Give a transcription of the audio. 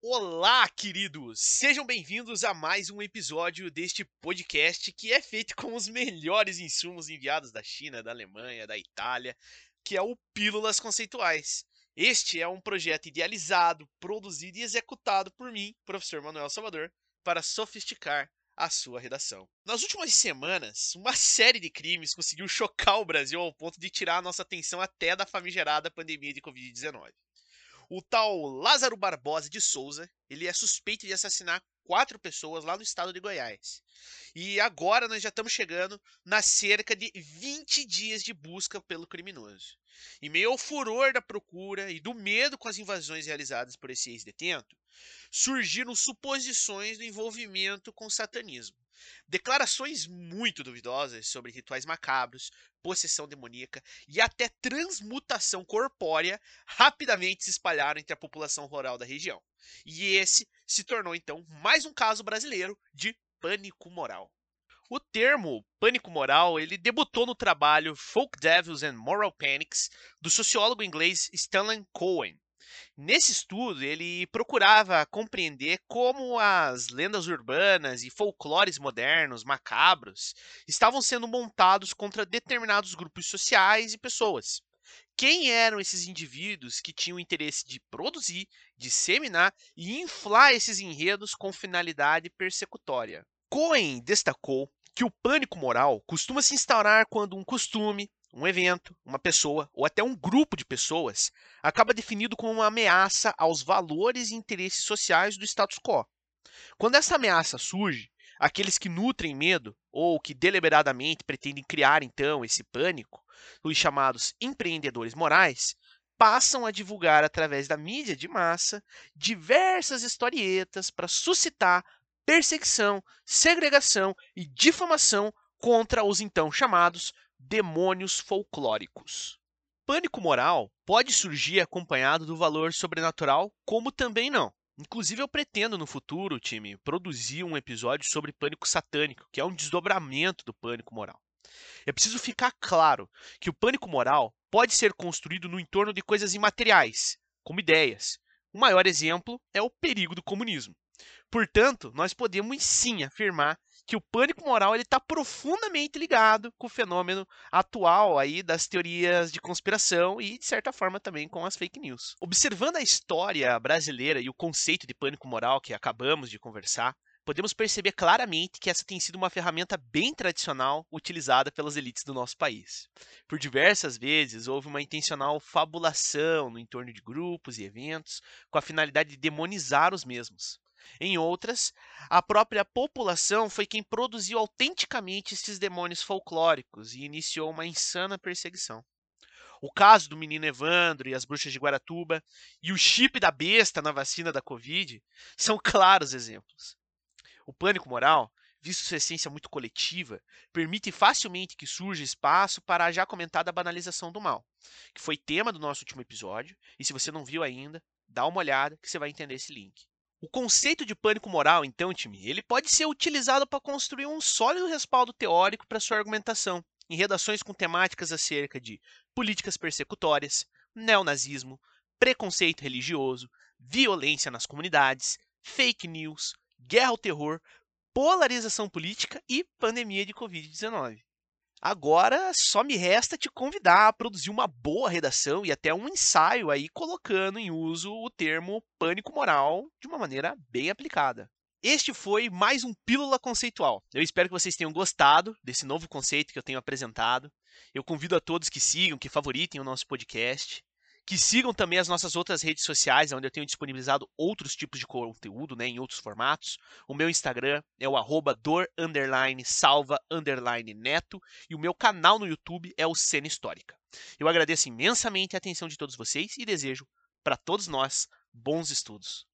Olá, queridos! Sejam bem-vindos a mais um episódio deste podcast que é feito com os melhores insumos enviados da China, da Alemanha, da Itália, que é o Pílulas Conceituais. Este é um projeto idealizado, produzido e executado por mim, professor Manuel Salvador, para sofisticar a sua redação. Nas últimas semanas, uma série de crimes conseguiu chocar o Brasil ao ponto de tirar a nossa atenção até da famigerada pandemia de Covid-19. O tal Lázaro Barbosa de Souza, ele é suspeito de assassinar quatro pessoas lá no estado de Goiás. E agora nós já estamos chegando nas cerca de 20 dias de busca pelo criminoso. Em meio ao furor da procura e do medo com as invasões realizadas por esse ex-detento, surgiram suposições do envolvimento com o satanismo. Declarações muito duvidosas sobre rituais macabros, possessão demoníaca e até transmutação corpórea rapidamente se espalharam entre a população rural da região. E esse se tornou então mais um caso brasileiro de pânico moral. O termo pânico moral ele debutou no trabalho Folk Devils and Moral Panics do sociólogo inglês Stanley Cohen, Nesse estudo, ele procurava compreender como as lendas urbanas e folclores modernos, macabros, estavam sendo montados contra determinados grupos sociais e pessoas. Quem eram esses indivíduos que tinham interesse de produzir, disseminar e inflar esses enredos com finalidade persecutória? Cohen destacou que o pânico moral costuma se instaurar quando um costume, um evento, uma pessoa ou até um grupo de pessoas acaba definido como uma ameaça aos valores e interesses sociais do status quo. Quando essa ameaça surge, aqueles que nutrem medo ou que deliberadamente pretendem criar então esse pânico, os chamados empreendedores morais, passam a divulgar através da mídia de massa diversas historietas para suscitar perseguição, segregação e difamação contra os então chamados demônios folclóricos. Pânico moral pode surgir acompanhado do valor sobrenatural, como também não. Inclusive, eu pretendo no futuro, time, produzir um episódio sobre pânico satânico, que é um desdobramento do pânico moral. É preciso ficar claro que o pânico moral pode ser construído no entorno de coisas imateriais, como ideias. O maior exemplo é o perigo do comunismo. Portanto, nós podemos sim afirmar que o pânico moral está profundamente ligado com o fenômeno atual aí das teorias de conspiração e de certa forma também com as fake news. Observando a história brasileira e o conceito de pânico moral que acabamos de conversar, podemos perceber claramente que essa tem sido uma ferramenta bem tradicional utilizada pelas elites do nosso país. Por diversas vezes houve uma intencional fabulação no entorno de grupos e eventos com a finalidade de demonizar os mesmos. Em outras, a própria população foi quem produziu autenticamente esses demônios folclóricos e iniciou uma insana perseguição. O caso do menino Evandro e as bruxas de Guaratuba e o chip da besta na vacina da Covid são claros exemplos. O pânico moral, visto sua essência muito coletiva, permite facilmente que surja espaço para a já comentada banalização do mal, que foi tema do nosso último episódio, e se você não viu ainda, dá uma olhada que você vai entender esse link. O conceito de pânico moral, então, time, ele pode ser utilizado para construir um sólido respaldo teórico para sua argumentação, em redações com temáticas acerca de políticas persecutórias, neonazismo, preconceito religioso, violência nas comunidades, fake news, guerra ao terror, polarização política e pandemia de Covid-19. Agora só me resta te convidar a produzir uma boa redação e até um ensaio aí colocando em uso o termo pânico moral de uma maneira bem aplicada. Este foi mais um Pílula Conceitual. Eu espero que vocês tenham gostado desse novo conceito que eu tenho apresentado. Eu convido a todos que sigam, que favoritem o nosso podcast que sigam também as nossas outras redes sociais, onde eu tenho disponibilizado outros tipos de conteúdo, né, em outros formatos. O meu Instagram é o arroba dor, underline, salva, underline, neto, e o meu canal no YouTube é o Cena Histórica. Eu agradeço imensamente a atenção de todos vocês e desejo para todos nós bons estudos.